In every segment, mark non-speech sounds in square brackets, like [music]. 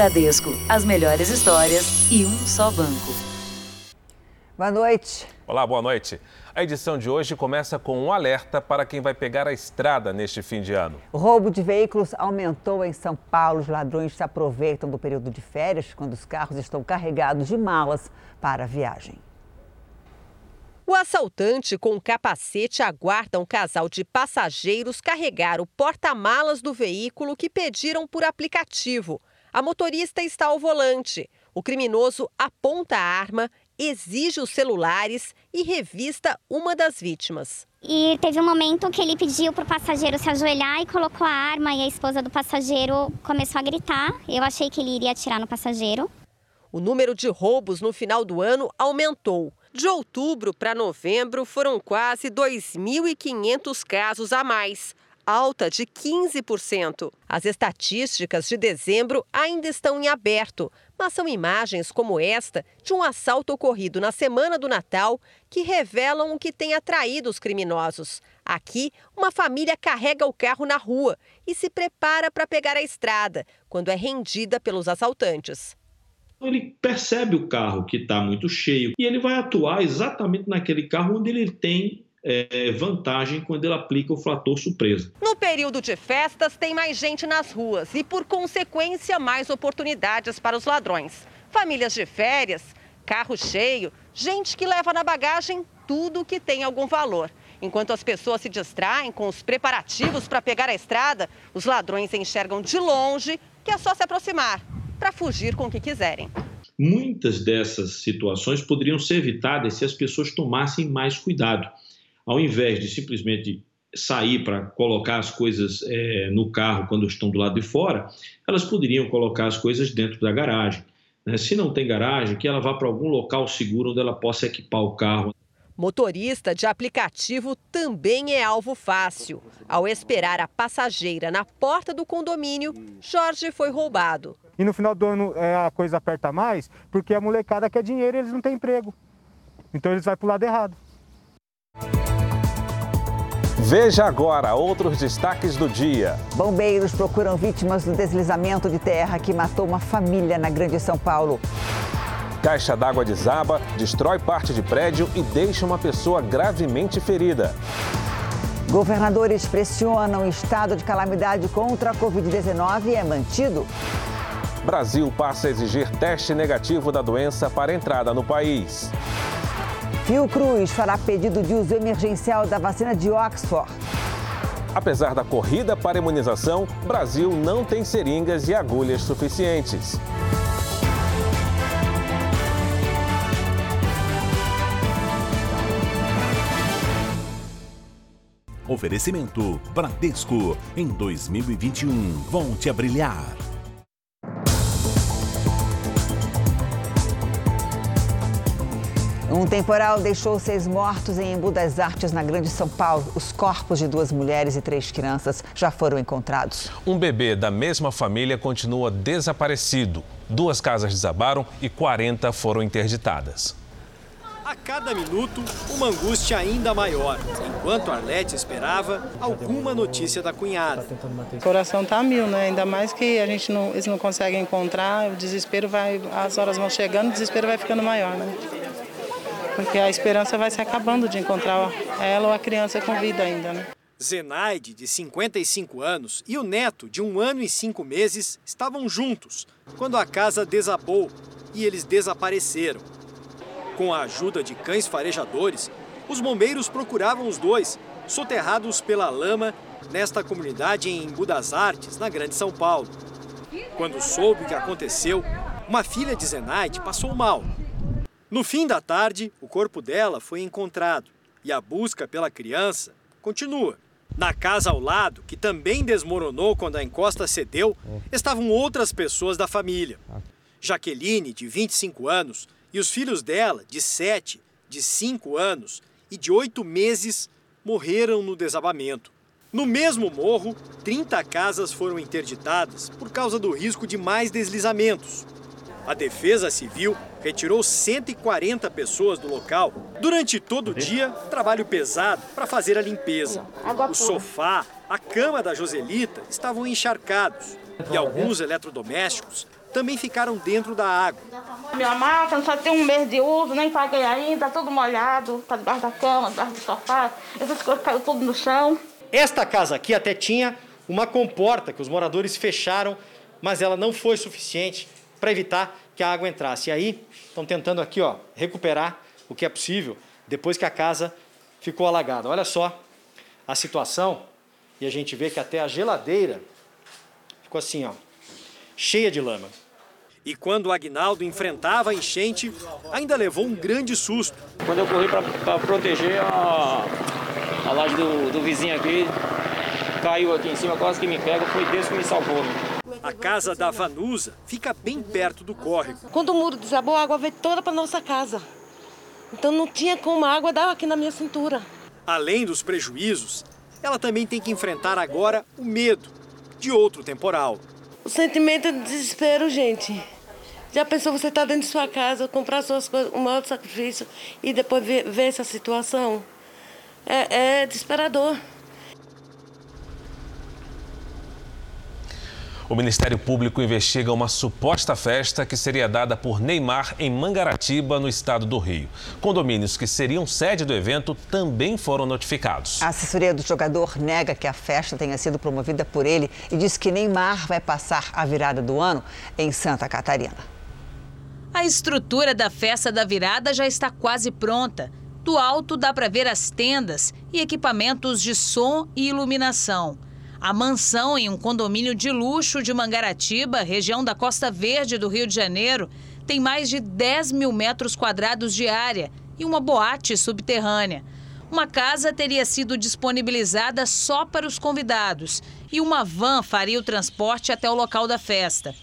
Bradesco, as melhores histórias e um só banco. Boa noite. Olá, boa noite. A edição de hoje começa com um alerta para quem vai pegar a estrada neste fim de ano. O roubo de veículos aumentou em São Paulo. Os ladrões se aproveitam do período de férias, quando os carros estão carregados de malas para a viagem. O assaltante com capacete aguarda um casal de passageiros carregar o porta-malas do veículo que pediram por aplicativo. A motorista está ao volante. O criminoso aponta a arma exige os celulares e revista uma das vítimas. E teve um momento que ele pediu para o passageiro se ajoelhar e colocou a arma e a esposa do passageiro começou a gritar. Eu achei que ele iria atirar no passageiro. O número de roubos no final do ano aumentou. De outubro para novembro foram quase 2.500 casos a mais alta de 15%. As estatísticas de dezembro ainda estão em aberto, mas são imagens como esta de um assalto ocorrido na semana do Natal que revelam o que tem atraído os criminosos. Aqui, uma família carrega o carro na rua e se prepara para pegar a estrada, quando é rendida pelos assaltantes ele percebe o carro que está muito cheio e ele vai atuar exatamente naquele carro onde ele tem é, vantagem quando ele aplica o fator surpresa. No período de festas, tem mais gente nas ruas e, por consequência, mais oportunidades para os ladrões. Famílias de férias, carro cheio, gente que leva na bagagem tudo que tem algum valor. Enquanto as pessoas se distraem com os preparativos para pegar a estrada, os ladrões enxergam de longe que é só se aproximar para fugir com o que quiserem. Muitas dessas situações poderiam ser evitadas se as pessoas tomassem mais cuidado ao invés de simplesmente sair para colocar as coisas é, no carro quando estão do lado de fora, elas poderiam colocar as coisas dentro da garagem. Né? Se não tem garagem, que ela vá para algum local seguro onde ela possa equipar o carro. Motorista de aplicativo também é alvo fácil. Ao esperar a passageira na porta do condomínio, Jorge foi roubado. E no final do ano é, a coisa aperta mais, porque a molecada quer dinheiro e eles não têm emprego. Então eles vão para o lado errado. Veja agora outros destaques do dia. Bombeiros procuram vítimas do deslizamento de terra que matou uma família na Grande São Paulo. Caixa d'água desaba, destrói parte de prédio e deixa uma pessoa gravemente ferida. Governadores pressionam o estado de calamidade contra a Covid-19 e é mantido. Brasil passa a exigir teste negativo da doença para entrada no país. Fiocruz fará pedido de uso emergencial da vacina de Oxford. Apesar da corrida para imunização, Brasil não tem seringas e agulhas suficientes. Oferecimento Bradesco. Em 2021, volte a brilhar. Um temporal deixou seis mortos em Embu das Artes, na Grande São Paulo. Os corpos de duas mulheres e três crianças já foram encontrados. Um bebê da mesma família continua desaparecido. Duas casas desabaram e 40 foram interditadas. A cada minuto, uma angústia ainda maior, enquanto Arlete esperava alguma notícia da cunhada. O coração tá mil, né? Ainda mais que a gente não, eles não conseguem encontrar, o desespero vai, as horas vão chegando, o desespero vai ficando maior, né? Porque a esperança vai se acabando de encontrar ela ou a criança com vida ainda. Né? Zenaide, de 55 anos, e o neto, de um ano e cinco meses, estavam juntos quando a casa desabou e eles desapareceram. Com a ajuda de cães farejadores, os bombeiros procuravam os dois, soterrados pela lama, nesta comunidade em Embu das Artes, na Grande São Paulo. Quando soube o que aconteceu, uma filha de Zenaide passou mal no fim da tarde, o corpo dela foi encontrado e a busca pela criança continua. Na casa ao lado, que também desmoronou quando a encosta cedeu, estavam outras pessoas da família. Jaqueline, de 25 anos, e os filhos dela, de 7, de 5 anos e de 8 meses, morreram no desabamento. No mesmo morro, 30 casas foram interditadas por causa do risco de mais deslizamentos. A Defesa Civil retirou 140 pessoas do local. Durante todo o dia, trabalho pesado para fazer a limpeza. O sofá, a cama da Joselita estavam encharcados e alguns eletrodomésticos também ficaram dentro da água. Minha máquina só tem um mês de uso, nem paguei ainda, tá tudo molhado, tá debaixo da cama, debaixo do sofá, essas coisas caíram tudo no chão. Esta casa aqui até tinha uma comporta que os moradores fecharam, mas ela não foi suficiente para evitar que a água entrasse. E aí estão tentando aqui, ó, recuperar o que é possível depois que a casa ficou alagada. Olha só a situação e a gente vê que até a geladeira ficou assim, ó, cheia de lama. E quando o Agnaldo enfrentava a enchente, ainda levou um grande susto. Quando eu corri para proteger a, a laje do, do vizinho aqui, caiu aqui em cima, quase que me pega, foi Deus que me salvou. Né? A casa da Vanusa fica bem perto do córrego. Quando o muro desabou, a água veio toda para nossa casa. Então não tinha como a água dar aqui na minha cintura. Além dos prejuízos, ela também tem que enfrentar agora o medo de outro temporal. O sentimento é de desespero, gente. Já pensou você estar tá dentro de sua casa, comprar suas coisas, um maior sacrifício e depois ver, ver essa situação? É, é desesperador. O Ministério Público investiga uma suposta festa que seria dada por Neymar em Mangaratiba, no estado do Rio. Condomínios que seriam sede do evento também foram notificados. A assessoria do jogador nega que a festa tenha sido promovida por ele e diz que Neymar vai passar a virada do ano em Santa Catarina. A estrutura da festa da virada já está quase pronta. Do alto dá para ver as tendas e equipamentos de som e iluminação. A mansão em um condomínio de luxo de Mangaratiba, região da Costa Verde do Rio de Janeiro, tem mais de 10 mil metros quadrados de área e uma boate subterrânea. Uma casa teria sido disponibilizada só para os convidados e uma van faria o transporte até o local da festa.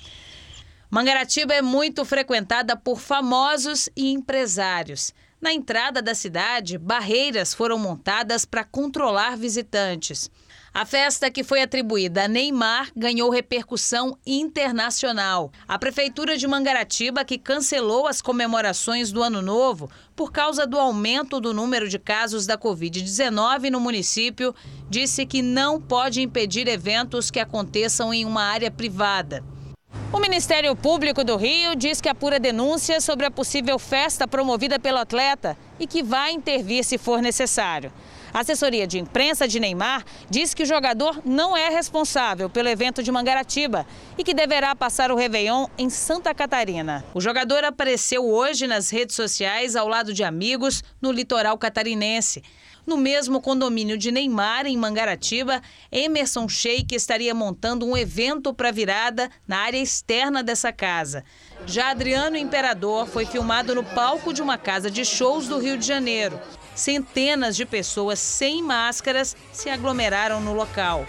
Mangaratiba é muito frequentada por famosos e empresários. Na entrada da cidade, barreiras foram montadas para controlar visitantes. A festa que foi atribuída a Neymar ganhou repercussão internacional. A Prefeitura de Mangaratiba, que cancelou as comemorações do Ano Novo por causa do aumento do número de casos da Covid-19 no município, disse que não pode impedir eventos que aconteçam em uma área privada. O Ministério Público do Rio diz que apura denúncias sobre a possível festa promovida pelo atleta e que vai intervir se for necessário. A assessoria de imprensa de Neymar diz que o jogador não é responsável pelo evento de Mangaratiba e que deverá passar o Réveillon em Santa Catarina. O jogador apareceu hoje nas redes sociais ao lado de amigos no litoral catarinense. No mesmo condomínio de Neymar, em Mangaratiba, Emerson Sheik estaria montando um evento para virada na área externa dessa casa. Já Adriano Imperador foi filmado no palco de uma casa de shows do Rio de Janeiro centenas de pessoas sem máscaras se aglomeraram no local.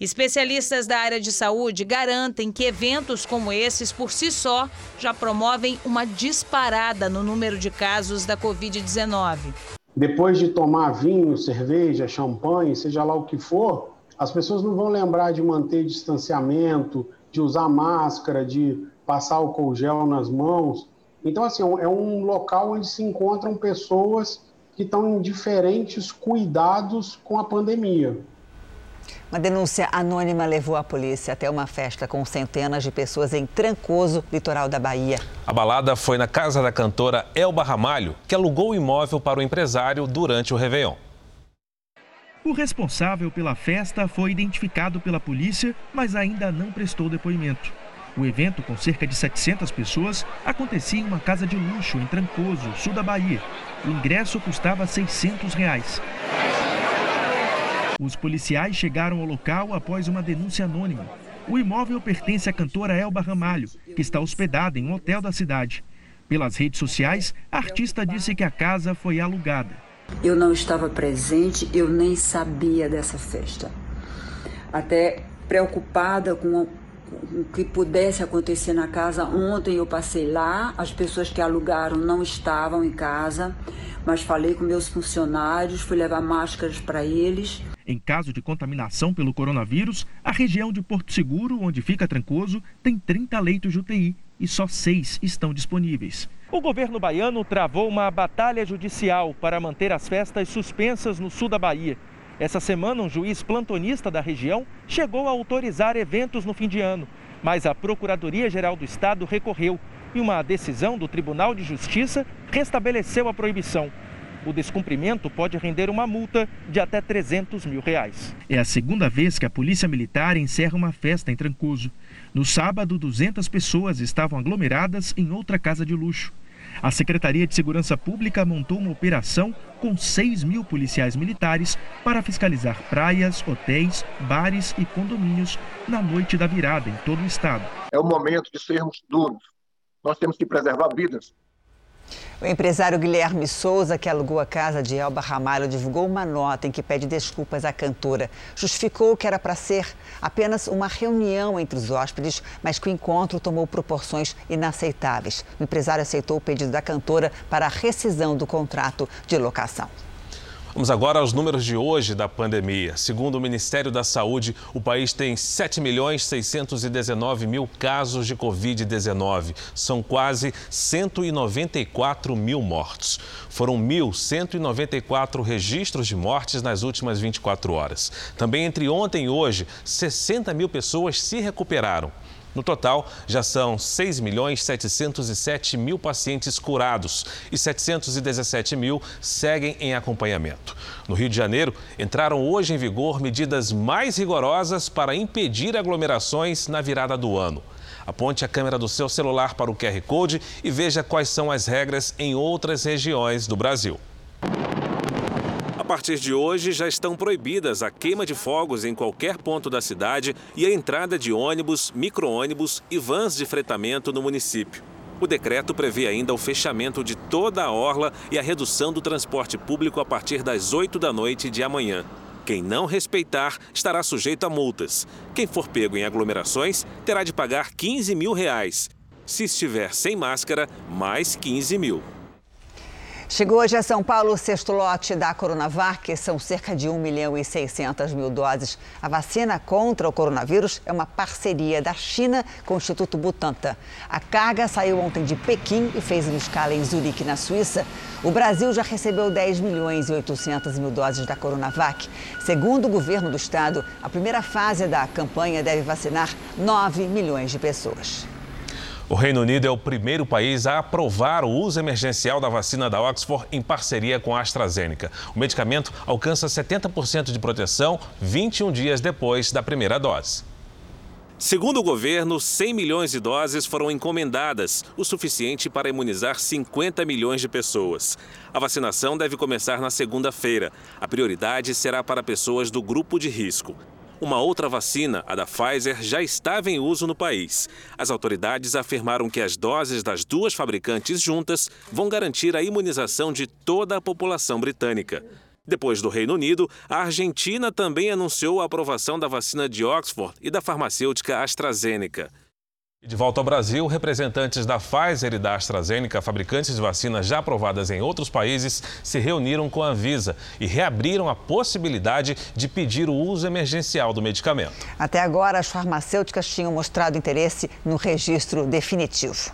Especialistas da área de saúde garantem que eventos como esses, por si só, já promovem uma disparada no número de casos da Covid-19. Depois de tomar vinho, cerveja, champanhe, seja lá o que for, as pessoas não vão lembrar de manter distanciamento, de usar máscara, de passar álcool gel nas mãos. Então, assim, é um local onde se encontram pessoas que estão em diferentes cuidados com a pandemia. Uma denúncia anônima levou a polícia até uma festa com centenas de pessoas em Trancoso, litoral da Bahia. A balada foi na casa da cantora Elba Ramalho, que alugou o imóvel para o empresário durante o Réveillon. O responsável pela festa foi identificado pela polícia, mas ainda não prestou depoimento. O evento, com cerca de 700 pessoas, acontecia em uma casa de luxo em Trancoso, sul da Bahia. O ingresso custava 600 reais. Os policiais chegaram ao local após uma denúncia anônima. O imóvel pertence à cantora Elba Ramalho, que está hospedada em um hotel da cidade. Pelas redes sociais, a artista disse que a casa foi alugada. Eu não estava presente, eu nem sabia dessa festa. Até preocupada com o que pudesse acontecer na casa. Ontem eu passei lá, as pessoas que alugaram não estavam em casa, mas falei com meus funcionários, fui levar máscaras para eles. Em caso de contaminação pelo coronavírus, a região de Porto Seguro, onde fica Trancoso, tem 30 leitos de UTI e só seis estão disponíveis. O governo baiano travou uma batalha judicial para manter as festas suspensas no sul da Bahia. Essa semana, um juiz plantonista da região chegou a autorizar eventos no fim de ano, mas a Procuradoria-Geral do Estado recorreu e uma decisão do Tribunal de Justiça restabeleceu a proibição. O descumprimento pode render uma multa de até 300 mil reais. É a segunda vez que a Polícia Militar encerra uma festa em Trancoso. No sábado, 200 pessoas estavam aglomeradas em outra casa de luxo. A Secretaria de Segurança Pública montou uma operação com 6 mil policiais militares para fiscalizar praias, hotéis, bares e condomínios na noite da virada em todo o estado. É o momento de sermos duros. Nós temos que preservar vidas. O empresário Guilherme Souza, que alugou a casa de Elba Ramalho, divulgou uma nota em que pede desculpas à cantora. Justificou que era para ser apenas uma reunião entre os hóspedes, mas que o encontro tomou proporções inaceitáveis. O empresário aceitou o pedido da cantora para a rescisão do contrato de locação. Vamos agora aos números de hoje da pandemia. Segundo o Ministério da Saúde, o país tem 7 milhões 619 mil casos de Covid-19. São quase 194 mil mortos. Foram 1.194 registros de mortes nas últimas 24 horas. Também entre ontem e hoje, 60 mil pessoas se recuperaram. No total, já são 6 milhões 707 mil pacientes curados e 717 mil seguem em acompanhamento. No Rio de Janeiro, entraram hoje em vigor medidas mais rigorosas para impedir aglomerações na virada do ano. Aponte a câmera do seu celular para o QR Code e veja quais são as regras em outras regiões do Brasil partir de hoje já estão proibidas a queima de fogos em qualquer ponto da cidade e a entrada de ônibus, micro-ônibus e vans de fretamento no município. O decreto prevê ainda o fechamento de toda a orla e a redução do transporte público a partir das 8 da noite de amanhã. Quem não respeitar estará sujeito a multas. Quem for pego em aglomerações terá de pagar 15 mil reais. Se estiver sem máscara, mais 15 mil. Chegou hoje a São Paulo o sexto lote da Coronavac, são cerca de 1 milhão e 600 mil doses. A vacina contra o coronavírus é uma parceria da China com o Instituto Butantan. A carga saiu ontem de Pequim e fez uma escala em Zurique, na Suíça. O Brasil já recebeu 10 milhões e 800 mil doses da Coronavac. Segundo o governo do estado, a primeira fase da campanha deve vacinar 9 milhões de pessoas. O Reino Unido é o primeiro país a aprovar o uso emergencial da vacina da Oxford em parceria com a AstraZeneca. O medicamento alcança 70% de proteção 21 dias depois da primeira dose. Segundo o governo, 100 milhões de doses foram encomendadas, o suficiente para imunizar 50 milhões de pessoas. A vacinação deve começar na segunda-feira. A prioridade será para pessoas do grupo de risco. Uma outra vacina, a da Pfizer, já estava em uso no país. As autoridades afirmaram que as doses das duas fabricantes juntas vão garantir a imunização de toda a população britânica. Depois do Reino Unido, a Argentina também anunciou a aprovação da vacina de Oxford e da farmacêutica AstraZeneca. De volta ao Brasil, representantes da Pfizer e da AstraZeneca, fabricantes de vacinas já aprovadas em outros países, se reuniram com a Anvisa e reabriram a possibilidade de pedir o uso emergencial do medicamento. Até agora, as farmacêuticas tinham mostrado interesse no registro definitivo.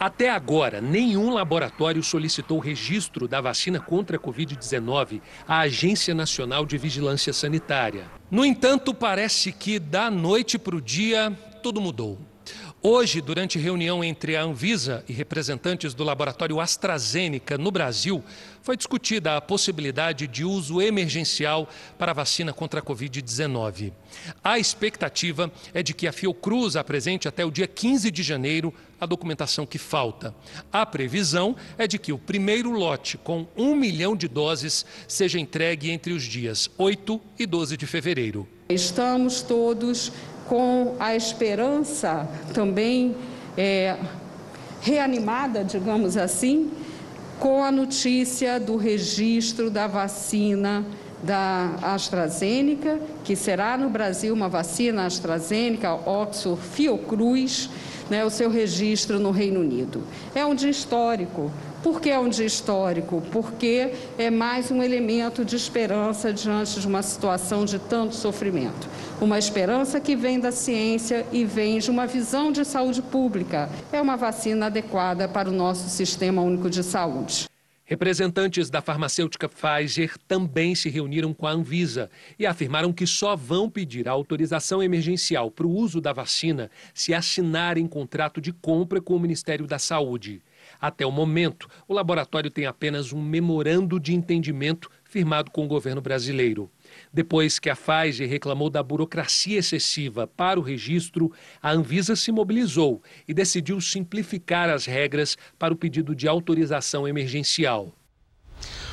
Até agora, nenhum laboratório solicitou registro da vacina contra a Covid-19 à Agência Nacional de Vigilância Sanitária. No entanto, parece que da noite para o dia tudo mudou. Hoje, durante reunião entre a Anvisa e representantes do laboratório AstraZeneca no Brasil, foi discutida a possibilidade de uso emergencial para a vacina contra a Covid-19. A expectativa é de que a Fiocruz apresente até o dia 15 de janeiro a documentação que falta. A previsão é de que o primeiro lote, com um milhão de doses, seja entregue entre os dias 8 e 12 de fevereiro. Estamos todos com a esperança também é, reanimada, digamos assim, com a notícia do registro da vacina da AstraZeneca, que será no Brasil uma vacina AstraZeneca, Oxford Fiocruz, né, o seu registro no Reino Unido. É um dia histórico. Por que é um dia histórico? Porque é mais um elemento de esperança diante de uma situação de tanto sofrimento. Uma esperança que vem da ciência e vem de uma visão de saúde pública. É uma vacina adequada para o nosso sistema único de saúde. Representantes da farmacêutica Pfizer também se reuniram com a Anvisa e afirmaram que só vão pedir a autorização emergencial para o uso da vacina se assinarem contrato de compra com o Ministério da Saúde. Até o momento, o laboratório tem apenas um memorando de entendimento firmado com o governo brasileiro. Depois que a Pfizer reclamou da burocracia excessiva para o registro, a Anvisa se mobilizou e decidiu simplificar as regras para o pedido de autorização emergencial.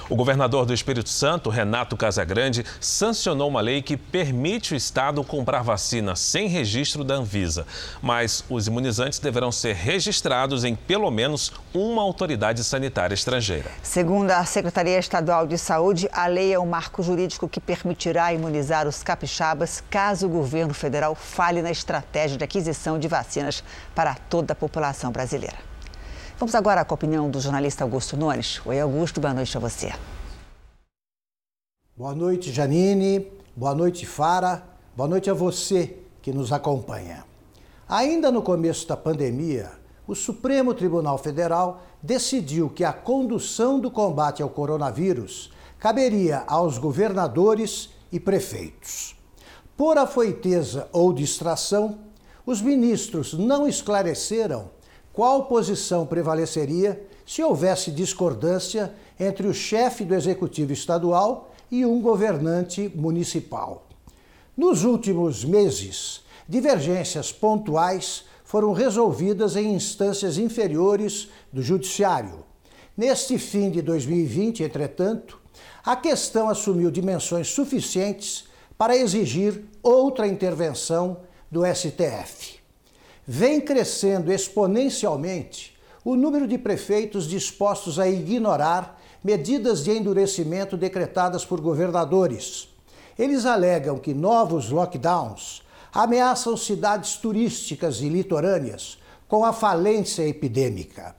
O governador do Espírito Santo, Renato Casagrande, sancionou uma lei que permite o Estado comprar vacina sem registro da Anvisa. Mas os imunizantes deverão ser registrados em pelo menos uma autoridade sanitária estrangeira. Segundo a Secretaria Estadual de Saúde, a lei é um marco jurídico que permitirá imunizar os capixabas caso o governo federal falhe na estratégia de aquisição de vacinas para toda a população brasileira. Vamos agora com a opinião do jornalista Augusto Nunes. Oi, Augusto, boa noite a você. Boa noite, Janine. Boa noite, Fara. Boa noite a você que nos acompanha. Ainda no começo da pandemia, o Supremo Tribunal Federal decidiu que a condução do combate ao coronavírus caberia aos governadores e prefeitos. Por afoiteza ou distração, os ministros não esclareceram qual posição prevaleceria se houvesse discordância entre o chefe do executivo estadual e um governante municipal. Nos últimos meses, divergências pontuais foram resolvidas em instâncias inferiores do Judiciário. Neste fim de 2020, entretanto, a questão assumiu dimensões suficientes para exigir outra intervenção do STF vem crescendo exponencialmente o número de prefeitos dispostos a ignorar medidas de endurecimento decretadas por governadores. Eles alegam que novos lockdowns ameaçam cidades turísticas e litorâneas com a falência epidêmica.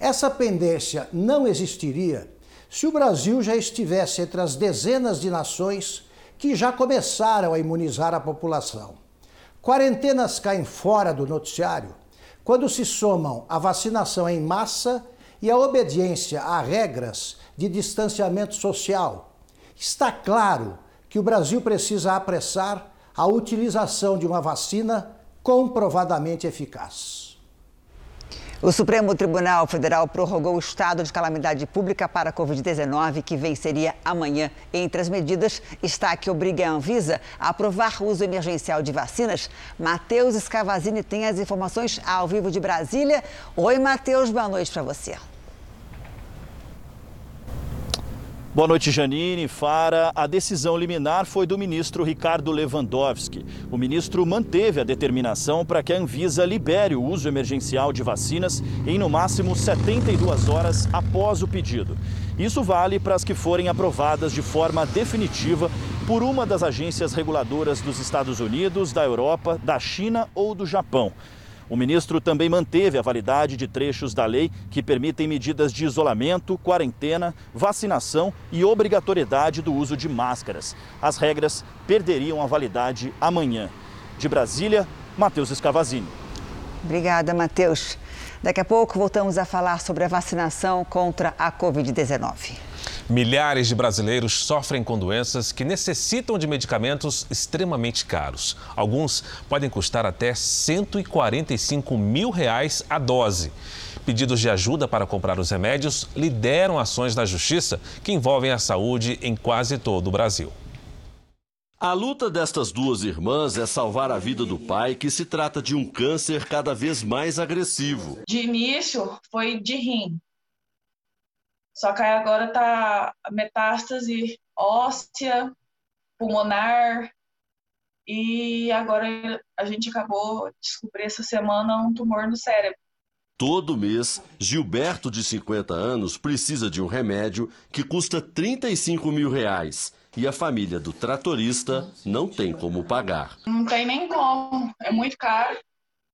Essa pendência não existiria se o Brasil já estivesse entre as dezenas de nações que já começaram a imunizar a população. Quarentenas caem fora do noticiário quando se somam a vacinação em massa e a obediência a regras de distanciamento social. Está claro que o Brasil precisa apressar a utilização de uma vacina comprovadamente eficaz. O Supremo Tribunal Federal prorrogou o estado de calamidade pública para a Covid-19, que venceria amanhã. Entre as medidas está que obriga a Anvisa a aprovar o uso emergencial de vacinas. Matheus Scavazini tem as informações ao vivo de Brasília. Oi, Matheus, boa noite para você. Boa noite, Janine. Fara. A decisão liminar foi do ministro Ricardo Lewandowski. O ministro manteve a determinação para que a Anvisa libere o uso emergencial de vacinas em no máximo 72 horas após o pedido. Isso vale para as que forem aprovadas de forma definitiva por uma das agências reguladoras dos Estados Unidos, da Europa, da China ou do Japão. O ministro também manteve a validade de trechos da lei que permitem medidas de isolamento, quarentena, vacinação e obrigatoriedade do uso de máscaras. As regras perderiam a validade amanhã. De Brasília, Matheus Escavazini. Obrigada, Matheus. Daqui a pouco voltamos a falar sobre a vacinação contra a Covid-19. Milhares de brasileiros sofrem com doenças que necessitam de medicamentos extremamente caros. Alguns podem custar até 145 mil reais a dose. Pedidos de ajuda para comprar os remédios lideram ações da justiça que envolvem a saúde em quase todo o Brasil. A luta destas duas irmãs é salvar a vida do pai, que se trata de um câncer cada vez mais agressivo. De início, foi de rim. Só que agora tá metástase óssea, pulmonar, e agora a gente acabou de descobrir essa semana um tumor no cérebro. Todo mês, Gilberto, de 50 anos, precisa de um remédio que custa 35 mil reais. E a família do tratorista não tem como pagar. Não tem nem como, é muito caro.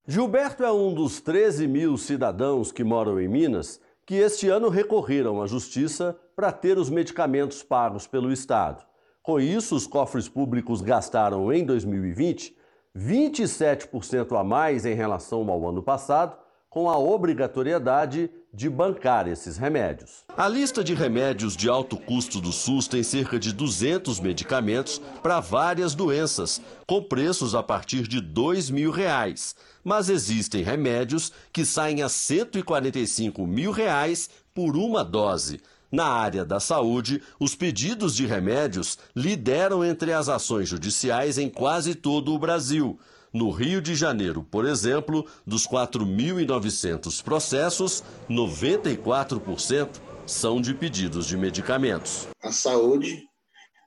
Gilberto é um dos 13 mil cidadãos que moram em Minas que este ano recorreram à Justiça para ter os medicamentos pagos pelo Estado. Com isso, os cofres públicos gastaram em 2020 27% a mais em relação ao ano passado com a obrigatoriedade de bancar esses remédios. A lista de remédios de alto custo do SUS tem cerca de 200 medicamentos para várias doenças, com preços a partir de 2 mil reais. Mas existem remédios que saem a 145 mil reais por uma dose. Na área da saúde, os pedidos de remédios lideram entre as ações judiciais em quase todo o Brasil. No Rio de Janeiro, por exemplo, dos 4.900 processos, 94% são de pedidos de medicamentos. A saúde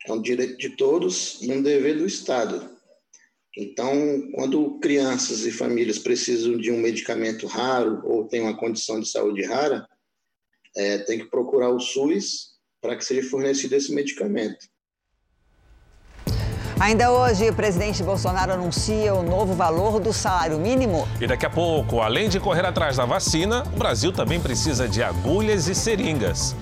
é um direito de todos e um dever do Estado. Então, quando crianças e famílias precisam de um medicamento raro ou têm uma condição de saúde rara, é, tem que procurar o SUS para que seja fornecido esse medicamento. Ainda hoje, o presidente Bolsonaro anuncia o novo valor do salário mínimo. E daqui a pouco, além de correr atrás da vacina, o Brasil também precisa de agulhas e seringas.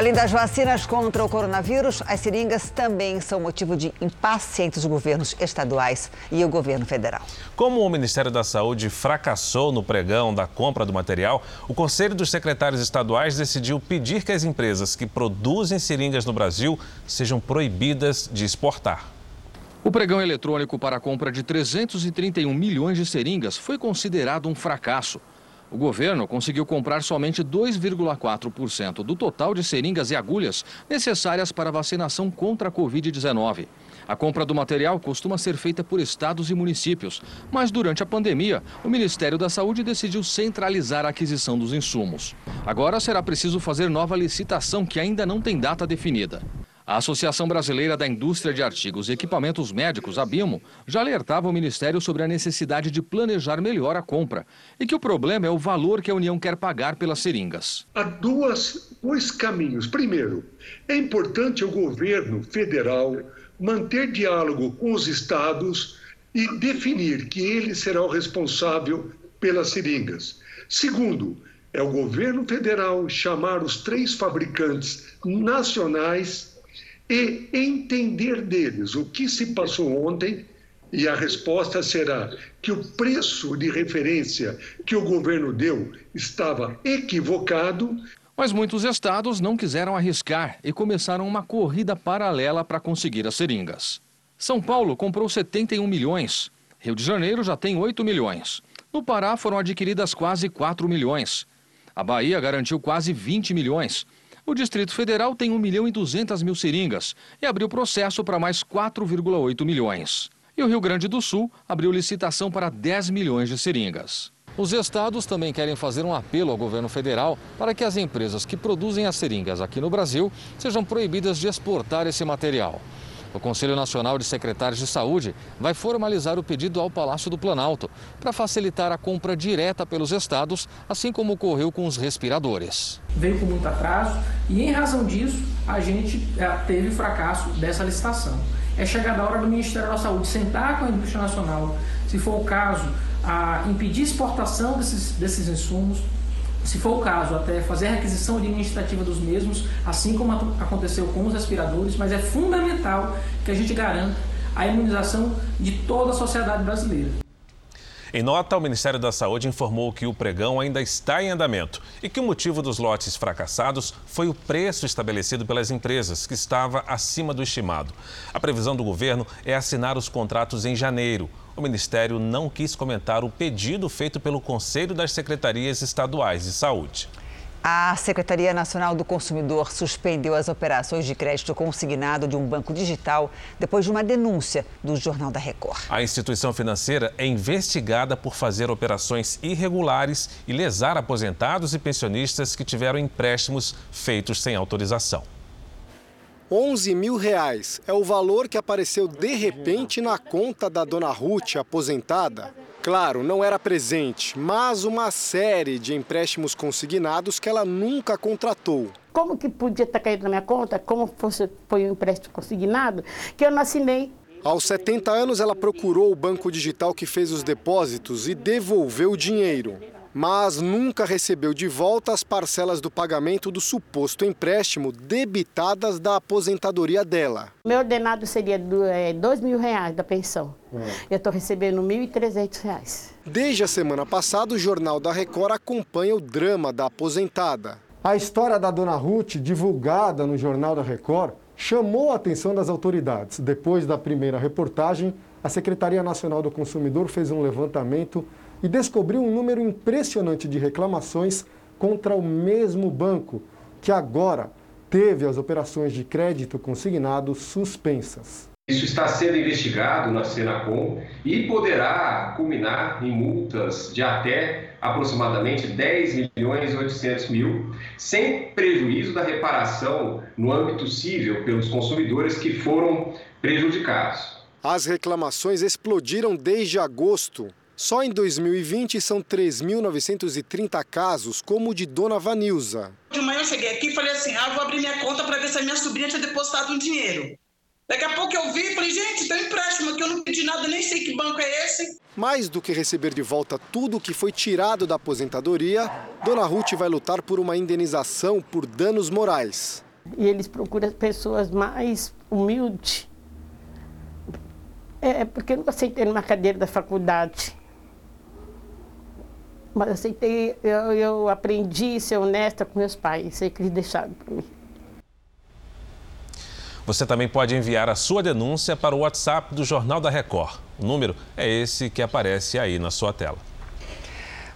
Além das vacinas contra o coronavírus, as seringas também são motivo de impasse entre os governos estaduais e o governo federal. Como o Ministério da Saúde fracassou no pregão da compra do material, o Conselho dos Secretários Estaduais decidiu pedir que as empresas que produzem seringas no Brasil sejam proibidas de exportar. O pregão eletrônico para a compra de 331 milhões de seringas foi considerado um fracasso. O governo conseguiu comprar somente 2,4% do total de seringas e agulhas necessárias para a vacinação contra a Covid-19. A compra do material costuma ser feita por estados e municípios, mas durante a pandemia, o Ministério da Saúde decidiu centralizar a aquisição dos insumos. Agora será preciso fazer nova licitação que ainda não tem data definida. A Associação Brasileira da Indústria de Artigos e Equipamentos Médicos, a BIMO, já alertava o Ministério sobre a necessidade de planejar melhor a compra e que o problema é o valor que a União quer pagar pelas seringas. Há duas, dois caminhos. Primeiro, é importante o governo federal manter diálogo com os estados e definir que ele será o responsável pelas seringas. Segundo, é o governo federal chamar os três fabricantes nacionais e entender deles o que se passou ontem. E a resposta será que o preço de referência que o governo deu estava equivocado. Mas muitos estados não quiseram arriscar e começaram uma corrida paralela para conseguir as seringas. São Paulo comprou 71 milhões. Rio de Janeiro já tem 8 milhões. No Pará foram adquiridas quase 4 milhões. A Bahia garantiu quase 20 milhões. O Distrito Federal tem 1 milhão e 200 mil seringas e abriu processo para mais 4,8 milhões. E o Rio Grande do Sul abriu licitação para 10 milhões de seringas. Os estados também querem fazer um apelo ao governo federal para que as empresas que produzem as seringas aqui no Brasil sejam proibidas de exportar esse material. O Conselho Nacional de Secretários de Saúde vai formalizar o pedido ao Palácio do Planalto para facilitar a compra direta pelos estados, assim como ocorreu com os respiradores. Veio com muito atraso e, em razão disso, a gente eh, teve fracasso dessa licitação. É chegada a hora do Ministério da Saúde sentar com a indústria nacional, se for o caso, a impedir exportação desses, desses insumos, se for o caso, até fazer a requisição administrativa dos mesmos, assim como aconteceu com os respiradores, mas é fundamental que a gente garanta a imunização de toda a sociedade brasileira. Em nota, o Ministério da Saúde informou que o pregão ainda está em andamento e que o motivo dos lotes fracassados foi o preço estabelecido pelas empresas, que estava acima do estimado. A previsão do governo é assinar os contratos em janeiro. O Ministério não quis comentar o pedido feito pelo Conselho das Secretarias Estaduais de Saúde. A Secretaria Nacional do Consumidor suspendeu as operações de crédito consignado de um banco digital depois de uma denúncia do Jornal da Record. A instituição financeira é investigada por fazer operações irregulares e lesar aposentados e pensionistas que tiveram empréstimos feitos sem autorização. 11 mil reais é o valor que apareceu de repente na conta da dona Ruth, aposentada, Claro, não era presente, mas uma série de empréstimos consignados que ela nunca contratou. Como que podia estar caindo na minha conta? Como fosse, foi um empréstimo consignado? Que eu não assinei. Aos 70 anos, ela procurou o banco digital que fez os depósitos e devolveu o dinheiro. Mas nunca recebeu de volta as parcelas do pagamento do suposto empréstimo debitadas da aposentadoria dela. Meu ordenado seria é, dois mil reais da pensão. É. Eu estou recebendo R$ 1.300. Desde a semana passada, o Jornal da Record acompanha o drama da aposentada. A história da dona Ruth, divulgada no Jornal da Record, chamou a atenção das autoridades. Depois da primeira reportagem, a Secretaria Nacional do Consumidor fez um levantamento e descobriu um número impressionante de reclamações contra o mesmo banco, que agora teve as operações de crédito consignado suspensas. Isso está sendo investigado na Senacom e poderá culminar em multas de até aproximadamente 10 milhões e 800 mil, sem prejuízo da reparação no âmbito civil pelos consumidores que foram prejudicados. As reclamações explodiram desde agosto. Só em 2020 são 3.930 casos, como o de Dona Vanilza. De manhã eu cheguei aqui e falei assim: ah, vou abrir minha conta para ver se a minha sobrinha tinha depositado um dinheiro. Daqui a pouco eu vi e falei: gente, tem um empréstimo aqui, eu não pedi nada, nem sei que banco é esse. Mais do que receber de volta tudo o que foi tirado da aposentadoria, Dona Ruth vai lutar por uma indenização por danos morais. E eles procuram pessoas mais humildes. É porque eu não aceitei numa cadeira da faculdade. Mas aceitei, eu, eu aprendi a ser honesta com meus pais, sei que eles deixaram para mim. Você também pode enviar a sua denúncia para o WhatsApp do Jornal da Record. O número é esse que aparece aí na sua tela.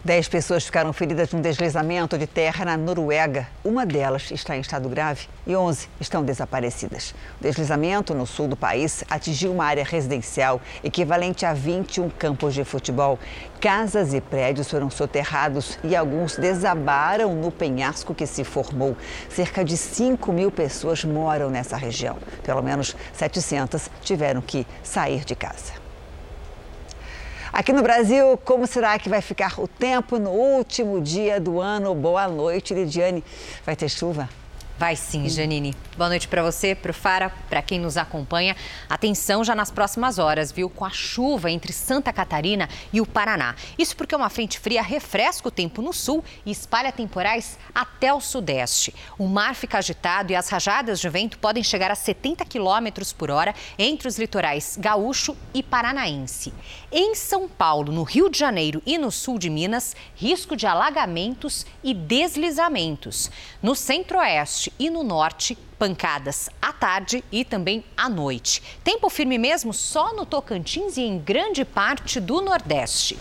Dez pessoas ficaram feridas num deslizamento de terra na Noruega. Uma delas está em estado grave e 11 estão desaparecidas. O deslizamento no sul do país atingiu uma área residencial equivalente a 21 campos de futebol. Casas e prédios foram soterrados e alguns desabaram no penhasco que se formou. Cerca de 5 mil pessoas moram nessa região. Pelo menos 700 tiveram que sair de casa. Aqui no Brasil, como será que vai ficar o tempo no último dia do ano? Boa noite, Lidiane. Vai ter chuva? Vai sim, Janine. Boa noite para você, para o Fara, para quem nos acompanha. Atenção já nas próximas horas, viu? Com a chuva entre Santa Catarina e o Paraná. Isso porque uma frente fria refresca o tempo no sul e espalha temporais até o sudeste. O mar fica agitado e as rajadas de vento podem chegar a 70 quilômetros por hora entre os litorais gaúcho e paranaense. Em São Paulo, no Rio de Janeiro e no sul de Minas, risco de alagamentos e deslizamentos. No centro-oeste e no norte, pancadas à tarde e também à noite. Tempo firme mesmo só no Tocantins e em grande parte do Nordeste.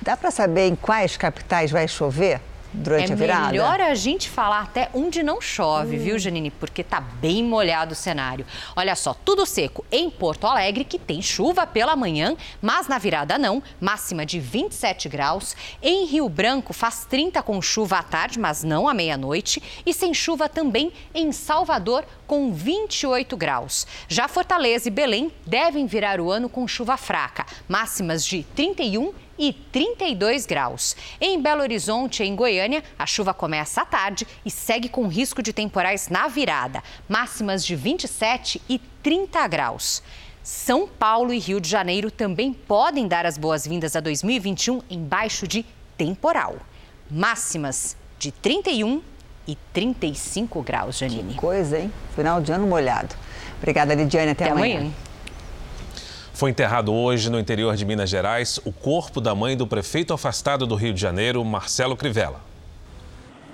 Dá para saber em quais capitais vai chover? Durante é a virada? É melhor a gente falar até onde não chove, hum. viu, Janine? Porque tá bem molhado o cenário. Olha só, tudo seco em Porto Alegre, que tem chuva pela manhã, mas na virada não, máxima de 27 graus. Em Rio Branco faz 30 com chuva à tarde, mas não à meia-noite. E sem chuva também em Salvador, com 28 graus. Já Fortaleza e Belém devem virar o ano com chuva fraca, máximas de 31 e 32 graus. Em Belo Horizonte, em Goiânia, a chuva começa à tarde e segue com risco de temporais na virada, máximas de 27 e 30 graus. São Paulo e Rio de Janeiro também podem dar as boas-vindas a 2021 embaixo de temporal. Máximas de 31 e 35 graus, Janine. Que coisa, hein? Final de ano molhado. Obrigada, Lidiane. Até, Até amanhã. amanhã. Foi enterrado hoje no interior de Minas Gerais o corpo da mãe do prefeito afastado do Rio de Janeiro, Marcelo Crivella.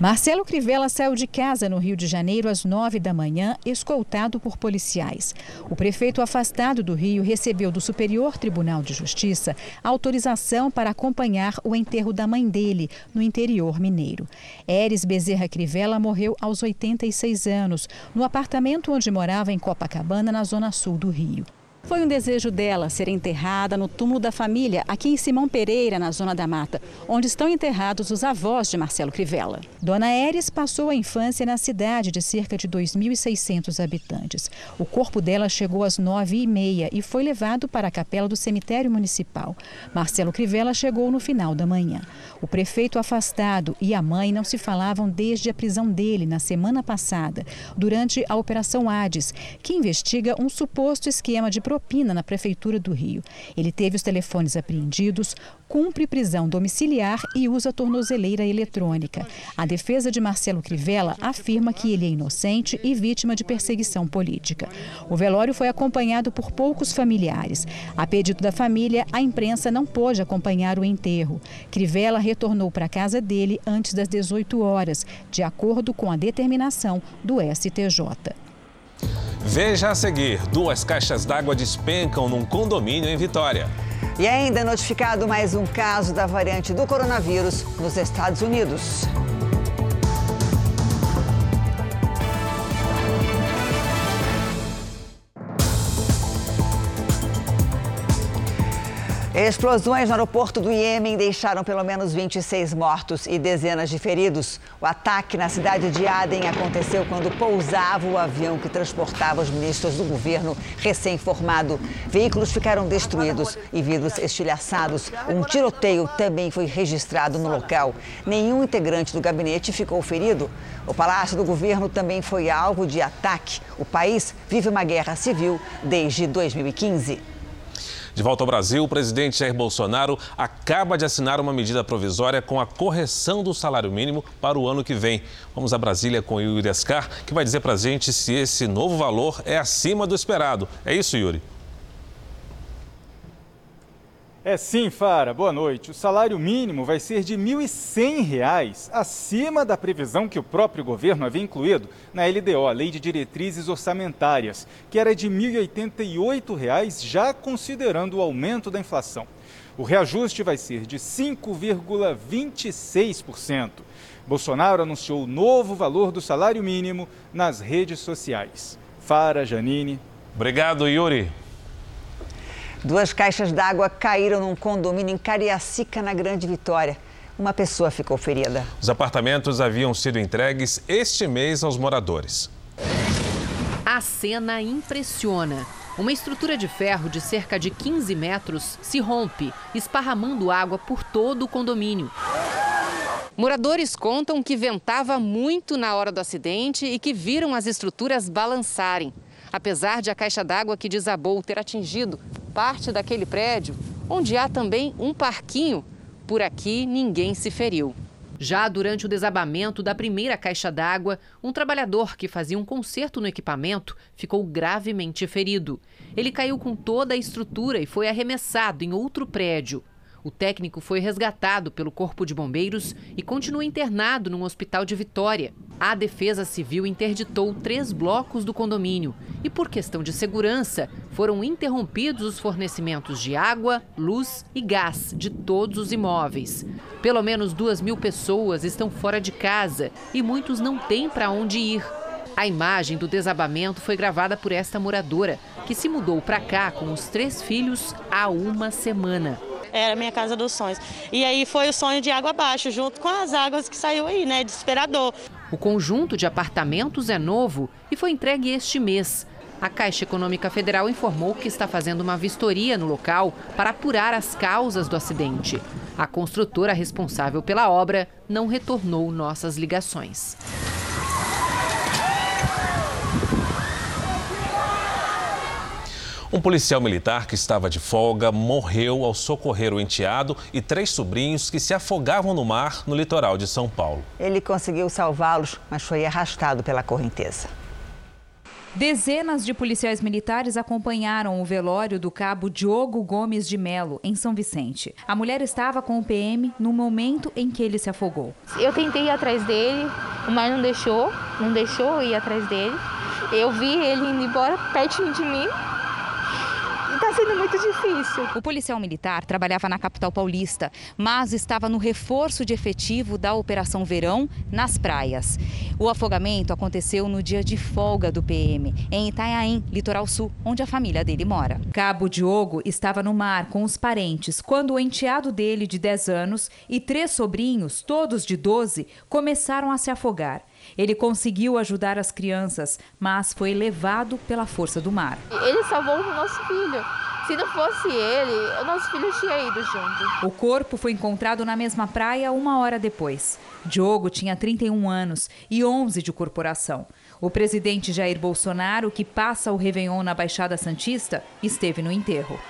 Marcelo Crivella saiu de casa no Rio de Janeiro às nove da manhã, escoltado por policiais. O prefeito afastado do Rio recebeu do Superior Tribunal de Justiça autorização para acompanhar o enterro da mãe dele, no interior mineiro. Eres Bezerra Crivella morreu aos 86 anos, no apartamento onde morava em Copacabana, na zona sul do Rio. Foi um desejo dela ser enterrada no túmulo da família, aqui em Simão Pereira, na Zona da Mata, onde estão enterrados os avós de Marcelo Crivella. Dona Eres passou a infância na cidade de cerca de 2.600 habitantes. O corpo dela chegou às nove e meia e foi levado para a capela do cemitério municipal. Marcelo Crivella chegou no final da manhã. O prefeito afastado e a mãe não se falavam desde a prisão dele na semana passada, durante a Operação Hades, que investiga um suposto esquema de propina na Prefeitura do Rio. Ele teve os telefones apreendidos, cumpre prisão domiciliar e usa tornozeleira eletrônica. A defesa de Marcelo Crivella afirma que ele é inocente e vítima de perseguição política. O velório foi acompanhado por poucos familiares. A pedido da família, a imprensa não pôde acompanhar o enterro. Crivella retornou para a casa dele antes das 18 horas, de acordo com a determinação do STJ. Veja a seguir: duas caixas d'água despencam num condomínio em Vitória. E ainda notificado mais um caso da variante do coronavírus nos Estados Unidos. Explosões no aeroporto do Iêmen deixaram pelo menos 26 mortos e dezenas de feridos. O ataque na cidade de Aden aconteceu quando pousava o avião que transportava os ministros do governo recém-formado. Veículos ficaram destruídos e vidros estilhaçados. Um tiroteio também foi registrado no local. Nenhum integrante do gabinete ficou ferido. O palácio do governo também foi alvo de ataque. O país vive uma guerra civil desde 2015. De volta ao Brasil, o presidente Jair Bolsonaro acaba de assinar uma medida provisória com a correção do salário mínimo para o ano que vem. Vamos a Brasília com o Yuri Ascar, que vai dizer para a gente se esse novo valor é acima do esperado. É isso, Yuri? É sim, Fara. Boa noite. O salário mínimo vai ser de R$ 1.100, acima da previsão que o próprio governo havia incluído na LDO, a Lei de Diretrizes Orçamentárias, que era de R$ 1.088, já considerando o aumento da inflação. O reajuste vai ser de 5,26%. Bolsonaro anunciou o novo valor do salário mínimo nas redes sociais. Fara, Janine. Obrigado, Yuri. Duas caixas d'água caíram num condomínio em Cariacica, na Grande Vitória. Uma pessoa ficou ferida. Os apartamentos haviam sido entregues este mês aos moradores. A cena impressiona. Uma estrutura de ferro de cerca de 15 metros se rompe, esparramando água por todo o condomínio. Moradores contam que ventava muito na hora do acidente e que viram as estruturas balançarem. Apesar de a caixa d'água que desabou ter atingido parte daquele prédio, onde há também um parquinho, por aqui ninguém se feriu. Já durante o desabamento da primeira caixa d'água, um trabalhador que fazia um conserto no equipamento ficou gravemente ferido. Ele caiu com toda a estrutura e foi arremessado em outro prédio. O técnico foi resgatado pelo Corpo de Bombeiros e continua internado num hospital de Vitória. A Defesa Civil interditou três blocos do condomínio e, por questão de segurança, foram interrompidos os fornecimentos de água, luz e gás de todos os imóveis. Pelo menos duas mil pessoas estão fora de casa e muitos não têm para onde ir. A imagem do desabamento foi gravada por esta moradora, que se mudou para cá com os três filhos há uma semana era a minha casa dos sonhos. E aí foi o sonho de água abaixo, junto com as águas que saiu aí, né? Desesperador. O conjunto de apartamentos é novo e foi entregue este mês. A Caixa Econômica Federal informou que está fazendo uma vistoria no local para apurar as causas do acidente. A construtora responsável pela obra não retornou nossas ligações. Um policial militar que estava de folga morreu ao socorrer o enteado e três sobrinhos que se afogavam no mar no litoral de São Paulo. Ele conseguiu salvá-los, mas foi arrastado pela correnteza. Dezenas de policiais militares acompanharam o velório do cabo Diogo Gomes de Melo, em São Vicente. A mulher estava com o PM no momento em que ele se afogou. Eu tentei ir atrás dele, o mar não deixou, não deixou eu ir atrás dele. Eu vi ele indo embora pertinho de mim, está sendo muito difícil. O policial militar trabalhava na capital paulista, mas estava no reforço de efetivo da Operação Verão nas praias. O afogamento aconteceu no dia de folga do PM, em Itanhaém, litoral sul, onde a família dele mora. Cabo Diogo estava no mar com os parentes quando o enteado dele, de 10 anos, e três sobrinhos, todos de 12, começaram a se afogar. Ele conseguiu ajudar as crianças, mas foi levado pela força do mar. Ele salvou o nosso filho. Se não fosse ele, o nosso filho tinha ido junto. O corpo foi encontrado na mesma praia uma hora depois. Diogo tinha 31 anos e 11 de corporação. O presidente Jair Bolsonaro, que passa o Réveillon na Baixada Santista, esteve no enterro.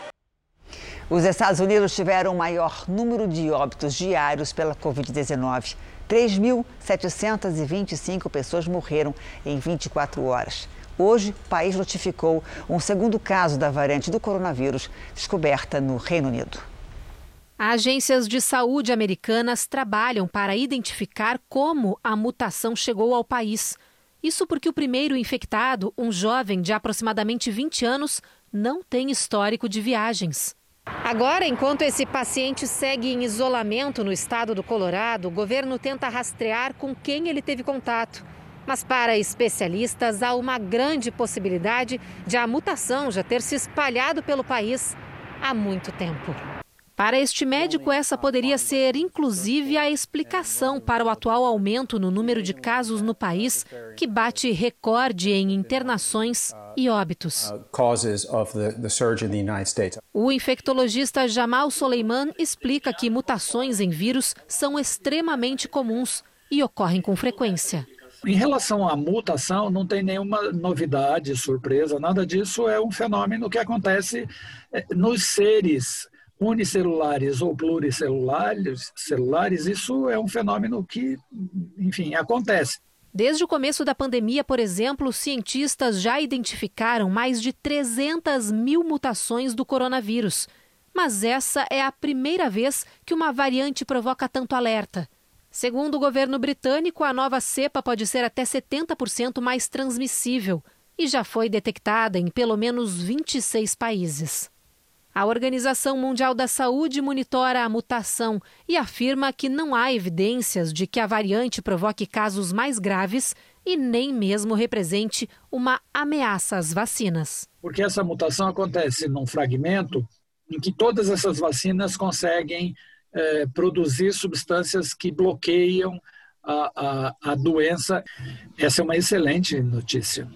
Os Estados Unidos tiveram o maior número de óbitos diários pela Covid-19. 3.725 pessoas morreram em 24 horas. Hoje, o país notificou um segundo caso da variante do coronavírus descoberta no Reino Unido. Agências de saúde americanas trabalham para identificar como a mutação chegou ao país. Isso porque o primeiro infectado, um jovem de aproximadamente 20 anos, não tem histórico de viagens. Agora, enquanto esse paciente segue em isolamento no estado do Colorado, o governo tenta rastrear com quem ele teve contato. Mas para especialistas, há uma grande possibilidade de a mutação já ter se espalhado pelo país há muito tempo. Para este médico, essa poderia ser inclusive a explicação para o atual aumento no número de casos no país, que bate recorde em internações e óbitos. O infectologista Jamal Soleiman explica que mutações em vírus são extremamente comuns e ocorrem com frequência. Em relação à mutação, não tem nenhuma novidade, surpresa, nada disso é um fenômeno que acontece eh, nos seres unicelulares ou pluricelulares, celulares, isso é um fenômeno que, enfim, acontece. Desde o começo da pandemia, por exemplo, cientistas já identificaram mais de 300 mil mutações do coronavírus. Mas essa é a primeira vez que uma variante provoca tanto alerta. Segundo o governo britânico, a nova cepa pode ser até 70% mais transmissível e já foi detectada em pelo menos 26 países. A Organização Mundial da Saúde monitora a mutação e afirma que não há evidências de que a variante provoque casos mais graves e nem mesmo represente uma ameaça às vacinas. Porque essa mutação acontece num fragmento em que todas essas vacinas conseguem é, produzir substâncias que bloqueiam a, a, a doença. Essa é uma excelente notícia.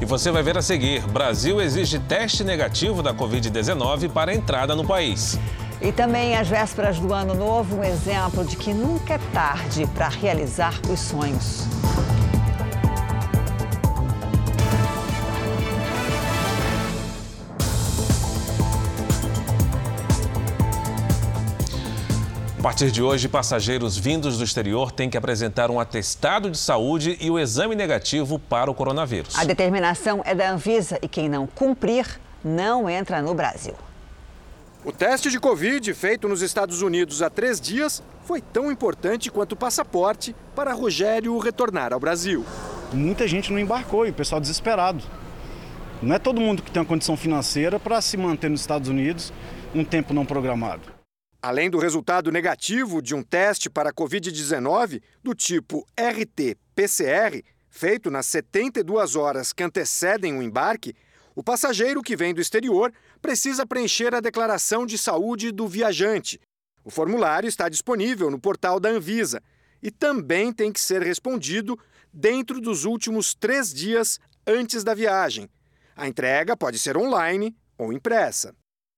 E você vai ver a seguir: Brasil exige teste negativo da Covid-19 para entrada no país. E também às vésperas do ano novo, um exemplo de que nunca é tarde para realizar os sonhos. A partir de hoje, passageiros vindos do exterior têm que apresentar um atestado de saúde e o exame negativo para o coronavírus. A determinação é da Anvisa e quem não cumprir não entra no Brasil. O teste de Covid feito nos Estados Unidos há três dias foi tão importante quanto o passaporte para Rogério retornar ao Brasil. Muita gente não embarcou e o pessoal desesperado. Não é todo mundo que tem uma condição financeira para se manter nos Estados Unidos um tempo não programado. Além do resultado negativo de um teste para Covid-19 do tipo RT-PCR, feito nas 72 horas que antecedem o embarque, o passageiro que vem do exterior precisa preencher a declaração de saúde do viajante. O formulário está disponível no portal da Anvisa e também tem que ser respondido dentro dos últimos três dias antes da viagem. A entrega pode ser online ou impressa.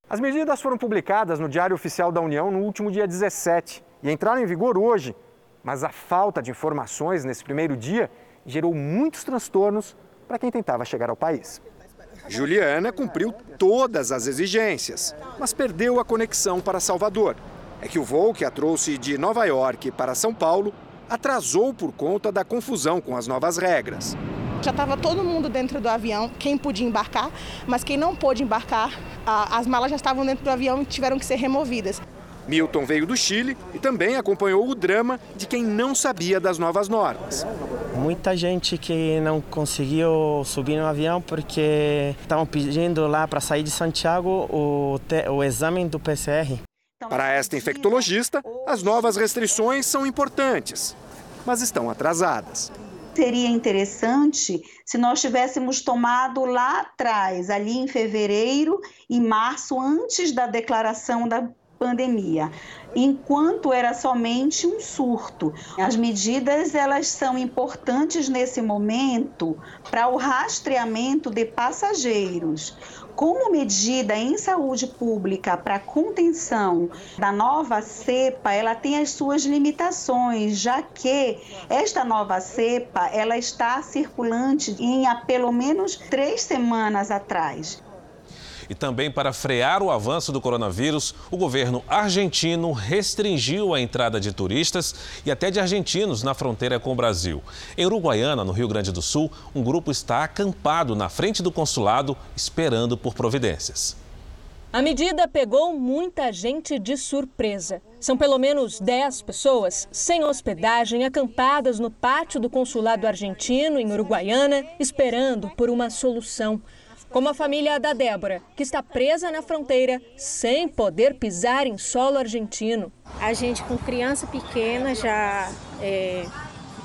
As medidas foram publicadas no Diário Oficial da União no último dia 17 e entraram em vigor hoje. Mas a falta de informações nesse primeiro dia gerou muitos transtornos para quem tentava chegar ao país. Juliana cumpriu todas as exigências, mas perdeu a conexão para Salvador. É que o voo que a trouxe de Nova York para São Paulo atrasou por conta da confusão com as novas regras. Já estava todo mundo dentro do avião, quem podia embarcar, mas quem não pôde embarcar, as malas já estavam dentro do avião e tiveram que ser removidas. Milton veio do Chile e também acompanhou o drama de quem não sabia das novas normas. Muita gente que não conseguiu subir no avião porque estavam pedindo lá para sair de Santiago o, o exame do PCR. Para esta infectologista, as novas restrições são importantes, mas estão atrasadas seria interessante se nós tivéssemos tomado lá atrás, ali em fevereiro e março, antes da declaração da pandemia, enquanto era somente um surto. As medidas elas são importantes nesse momento para o rastreamento de passageiros. Como medida em saúde pública para contenção da nova cepa, ela tem as suas limitações, já que esta nova cepa ela está circulante em há pelo menos três semanas atrás. E também para frear o avanço do coronavírus, o governo argentino restringiu a entrada de turistas e até de argentinos na fronteira com o Brasil. Em Uruguaiana, no Rio Grande do Sul, um grupo está acampado na frente do consulado esperando por providências. A medida pegou muita gente de surpresa. São pelo menos 10 pessoas sem hospedagem acampadas no pátio do consulado argentino em Uruguaiana, esperando por uma solução como a família da Débora, que está presa na fronteira sem poder pisar em solo argentino. A gente com criança pequena já é,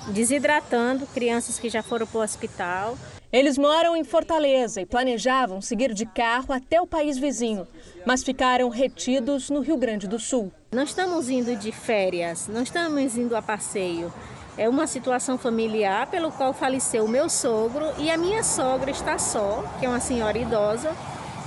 desidratando, crianças que já foram para o hospital. Eles moram em Fortaleza e planejavam seguir de carro até o país vizinho, mas ficaram retidos no Rio Grande do Sul. Não estamos indo de férias, não estamos indo a passeio é uma situação familiar pelo qual faleceu o meu sogro e a minha sogra está só, que é uma senhora idosa,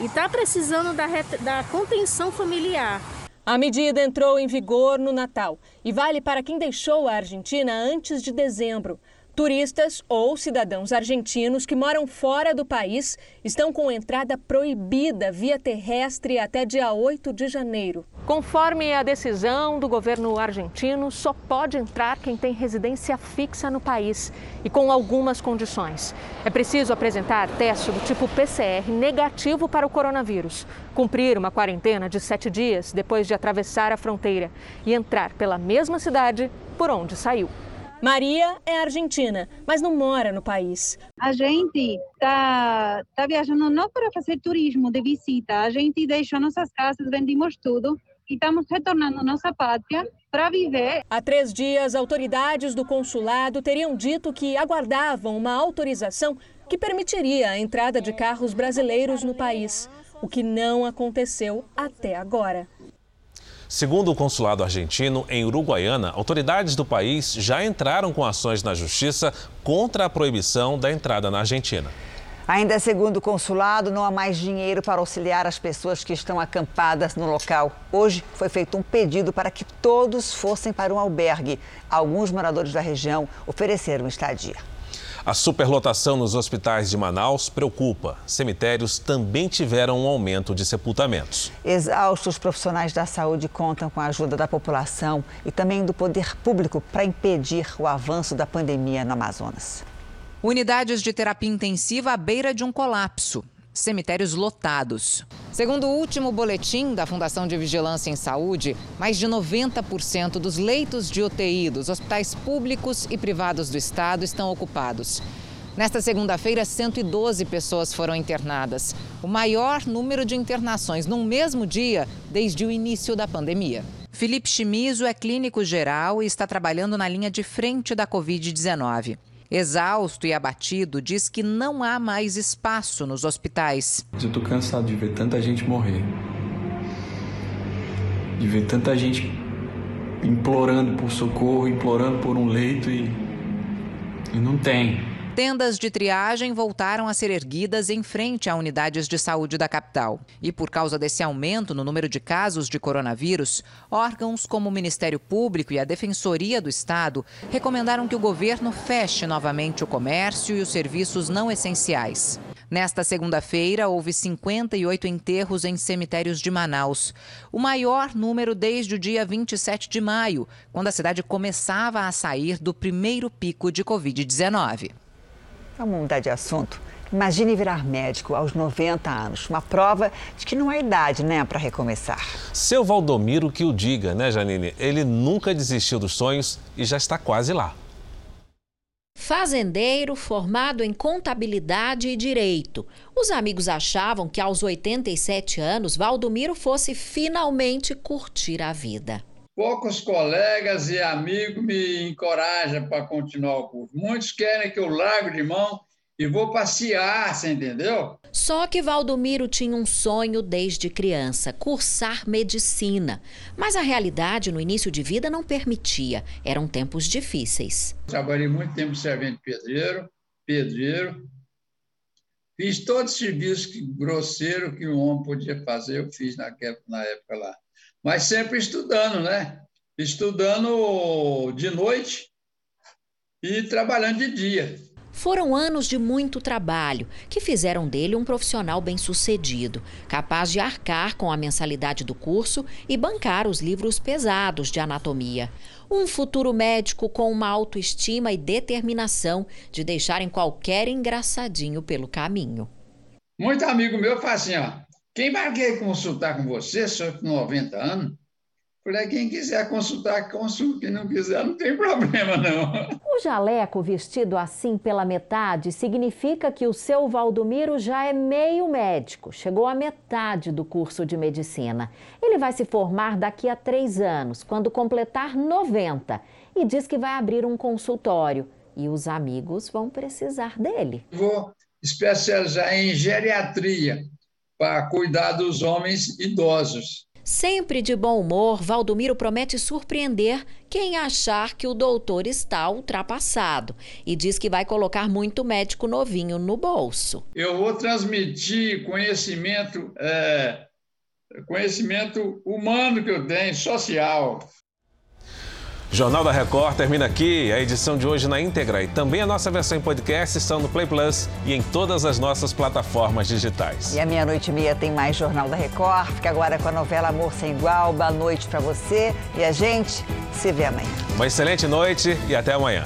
e está precisando da, da contenção familiar. A medida entrou em vigor no Natal e vale para quem deixou a Argentina antes de dezembro. Turistas ou cidadãos argentinos que moram fora do país estão com entrada proibida via terrestre até dia 8 de janeiro. Conforme a decisão do governo argentino, só pode entrar quem tem residência fixa no país e com algumas condições. É preciso apresentar teste do tipo PCR negativo para o coronavírus, cumprir uma quarentena de sete dias depois de atravessar a fronteira e entrar pela mesma cidade por onde saiu. Maria é argentina, mas não mora no país. A gente está tá viajando não para fazer turismo de visita, a gente deixou nossas casas, vendimos tudo e estamos retornando à nossa pátria para viver. Há três dias, autoridades do consulado teriam dito que aguardavam uma autorização que permitiria a entrada de carros brasileiros no país, o que não aconteceu até agora. Segundo o consulado argentino em Uruguaiana, autoridades do país já entraram com ações na justiça contra a proibição da entrada na Argentina. Ainda segundo o consulado, não há mais dinheiro para auxiliar as pessoas que estão acampadas no local. Hoje foi feito um pedido para que todos fossem para um albergue. Alguns moradores da região ofereceram estadia. A superlotação nos hospitais de Manaus preocupa. Cemitérios também tiveram um aumento de sepultamentos. Exaustos, profissionais da saúde contam com a ajuda da população e também do poder público para impedir o avanço da pandemia no Amazonas. Unidades de terapia intensiva à beira de um colapso cemitérios lotados. Segundo o último boletim da Fundação de Vigilância em Saúde, mais de 90% dos leitos de UTI dos hospitais públicos e privados do estado estão ocupados. Nesta segunda-feira, 112 pessoas foram internadas, o maior número de internações num mesmo dia desde o início da pandemia. Felipe Chimizo é clínico geral e está trabalhando na linha de frente da Covid-19. Exausto e abatido, diz que não há mais espaço nos hospitais. Eu estou cansado de ver tanta gente morrer. De ver tanta gente implorando por socorro, implorando por um leito e, e não tem. Tendas de triagem voltaram a ser erguidas em frente a unidades de saúde da capital. E por causa desse aumento no número de casos de coronavírus, órgãos como o Ministério Público e a Defensoria do Estado recomendaram que o governo feche novamente o comércio e os serviços não essenciais. Nesta segunda-feira, houve 58 enterros em cemitérios de Manaus, o maior número desde o dia 27 de maio, quando a cidade começava a sair do primeiro pico de Covid-19. Vamos mudar de assunto. Imagine virar médico aos 90 anos. Uma prova de que não há idade, né, para recomeçar. Seu Valdomiro que o diga, né, Janine? Ele nunca desistiu dos sonhos e já está quase lá. Fazendeiro formado em contabilidade e direito. Os amigos achavam que aos 87 anos Valdomiro fosse finalmente curtir a vida. Poucos colegas e amigos me encorajam para continuar o curso. Muitos querem que eu largue de mão e vou passear, você entendeu? Só que Valdomiro tinha um sonho desde criança, cursar medicina. Mas a realidade no início de vida não permitia. Eram tempos difíceis. Trabalhei muito tempo servente pedreiro, pedreiro. Fiz todo o serviço grosseiro que um homem podia fazer, eu fiz naquela, na época lá. Mas sempre estudando, né? Estudando de noite e trabalhando de dia. Foram anos de muito trabalho que fizeram dele um profissional bem-sucedido, capaz de arcar com a mensalidade do curso e bancar os livros pesados de anatomia. Um futuro médico com uma autoestima e determinação de deixarem qualquer engraçadinho pelo caminho. Muito amigo meu fala assim, ó, quem vai querer consultar com você, senhor com 90 anos, Falei, quem quiser consultar, consulte. Quem não quiser, não tem problema, não. [laughs] O jaleco vestido assim pela metade significa que o seu Valdomiro já é meio médico. Chegou à metade do curso de medicina. Ele vai se formar daqui a três anos, quando completar 90. E diz que vai abrir um consultório. E os amigos vão precisar dele. Vou especializar em geriatria para cuidar dos homens idosos. Sempre de bom humor, Valdomiro promete surpreender quem achar que o doutor está ultrapassado e diz que vai colocar muito médico novinho no bolso. Eu vou transmitir conhecimento, é, conhecimento humano que eu tenho, social. Jornal da Record termina aqui. A edição de hoje na íntegra e também a nossa versão em podcast estão no Play Plus e em todas as nossas plataformas digitais. E à meia-noite e meia tem mais Jornal da Record. Fica agora com a novela Amor Sem Igual. Boa noite para você e a gente se vê amanhã. Uma excelente noite e até amanhã.